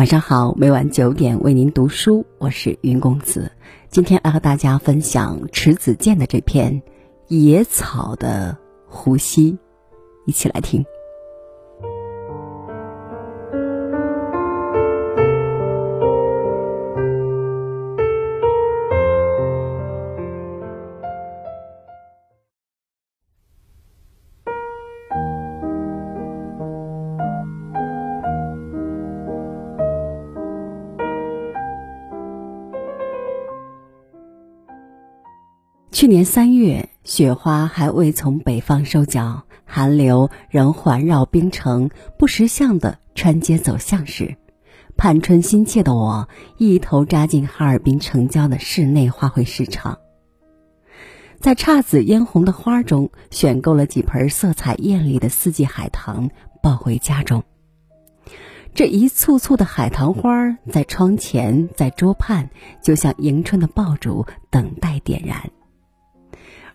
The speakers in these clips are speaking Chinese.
晚上好，每晚九点为您读书，我是云公子。今天来和大家分享迟子建的这篇《野草的呼吸》，一起来听。去年三月，雪花还未从北方收脚，寒流仍环绕冰城，不识相的穿街走巷时，盼春心切的我一头扎进哈尔滨城郊的室内花卉市场，在姹紫嫣红的花中选购了几盆色彩艳丽的四季海棠，抱回家中。这一簇簇的海棠花在窗前，在桌畔，就像迎春的爆竹，等待点燃。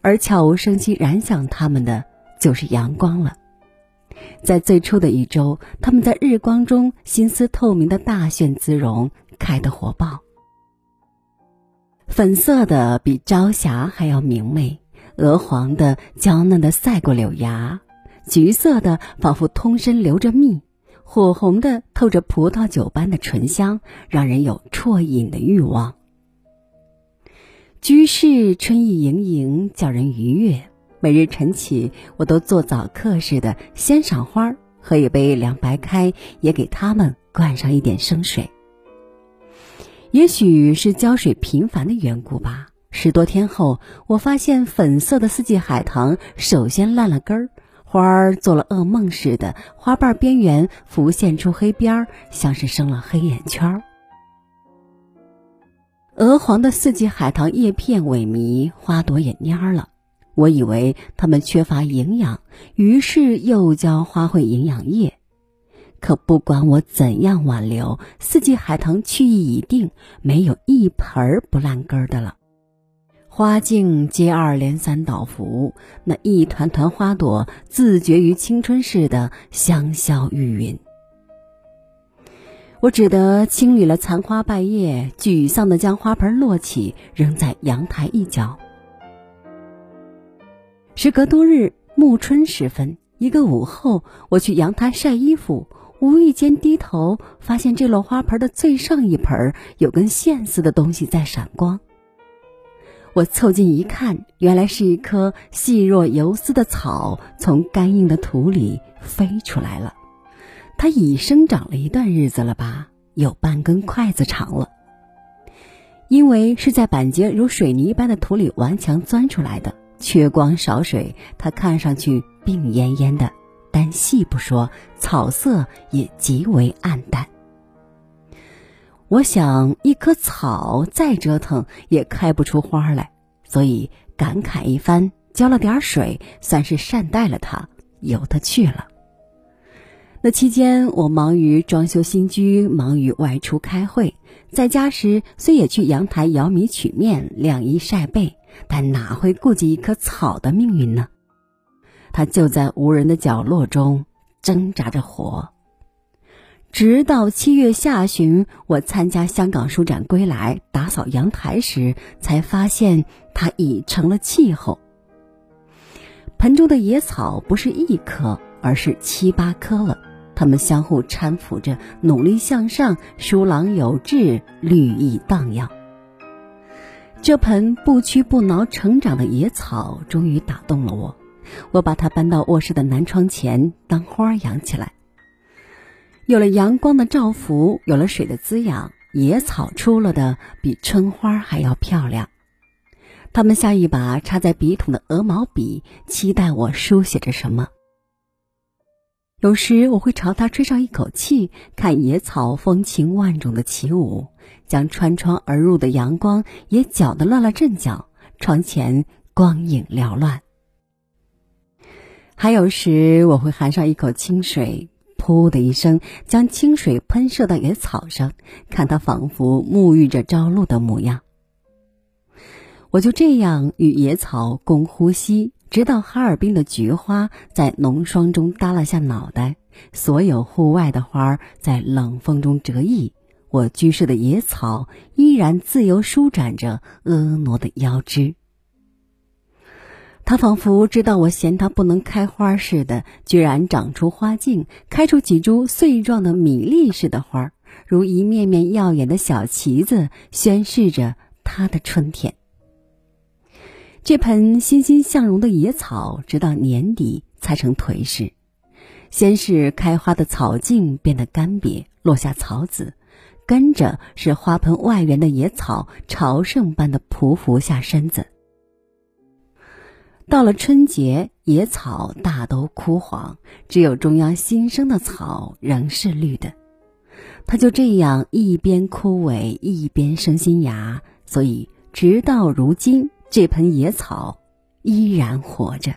而悄无声息燃响它们的，就是阳光了。在最初的一周，它们在日光中心思透明的大炫姿容，开得火爆。粉色的比朝霞还要明媚，鹅黄的娇嫩的赛过柳芽，橘色的仿佛通身流着蜜，火红的透着葡萄酒般的醇香，让人有啜饮的欲望。居室春意盈盈，叫人愉悦。每日晨起，我都做早课似的先赏花，喝一杯凉白开，也给它们灌上一点生水。也许是浇水频繁的缘故吧。十多天后，我发现粉色的四季海棠首先烂了根儿，花儿做了噩梦似的，花瓣边缘浮现出黑边儿，像是生了黑眼圈儿。鹅黄的四季海棠叶片萎靡，花朵也蔫了。我以为它们缺乏营养，于是又浇花卉营养液。可不管我怎样挽留，四季海棠去意已定，没有一盆儿不烂根的了。花径接二连三倒伏，那一团团花朵自觉于青春似的香消玉殒。我只得清理了残花败叶，沮丧地将花盆摞起，扔在阳台一角。时隔多日，暮春时分，一个午后，我去阳台晒衣服，无意间低头，发现这摞花盆的最上一盆有根线似的东西在闪光。我凑近一看，原来是一颗细若游丝的草从干硬的土里飞出来了。它已生长了一段日子了吧，有半根筷子长了。因为是在板结如水泥般的土里顽强钻出来的，缺光少水，它看上去病恹恹的。单细不说，草色也极为暗淡。我想，一棵草再折腾也开不出花来，所以感慨一番，浇了点水，算是善待了它，由它去了。那期间，我忙于装修新居，忙于外出开会，在家时虽也去阳台舀米取面、晾衣晒被，但哪会顾及一棵草的命运呢？它就在无人的角落中挣扎着活。直到七月下旬，我参加香港书展归来，打扫阳台时，才发现它已成了气候。盆中的野草不是一棵，而是七八棵了。他们相互搀扶着，努力向上，疏朗有致，绿意荡漾。这盆不屈不挠成长的野草终于打动了我，我把它搬到卧室的南窗前当花养起来。有了阳光的照拂，有了水的滋养，野草出了的比春花还要漂亮。它们像一把插在笔筒的鹅毛笔，期待我书写着什么。有时我会朝它吹上一口气，看野草风情万种的起舞，将穿窗而入的阳光也搅得乱了阵脚，窗前光影缭乱。还有时我会含上一口清水，噗的一声将清水喷射到野草上，看它仿佛沐浴着朝露的模样。我就这样与野草共呼吸。直到哈尔滨的菊花在浓霜中耷拉下脑袋，所有户外的花儿在冷风中折翼，我居室的野草依然自由舒展着婀娜的腰肢。它仿佛知道我嫌它不能开花似的，居然长出花茎，开出几株穗状的米粒似的花，如一面面耀眼的小旗子，宣示着它的春天。这盆欣欣向荣的野草，直到年底才成颓势。先是开花的草茎变得干瘪，落下草籽，跟着是花盆外缘的野草朝圣般的匍匐下身子。到了春节，野草大都枯黄，只有中央新生的草仍是绿的。它就这样一边枯萎，一边生新芽，所以直到如今，这盆野草依然活着。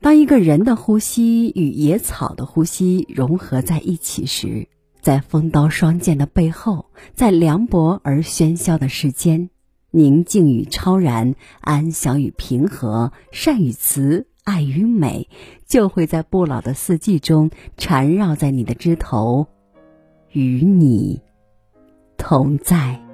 当一个人的呼吸与野草的呼吸融合在一起时，在锋刀双剑的背后，在凉薄而喧嚣的世间。宁静与超然，安详与平和，善与慈，爱与美，就会在不老的四季中缠绕在你的枝头，与你同在。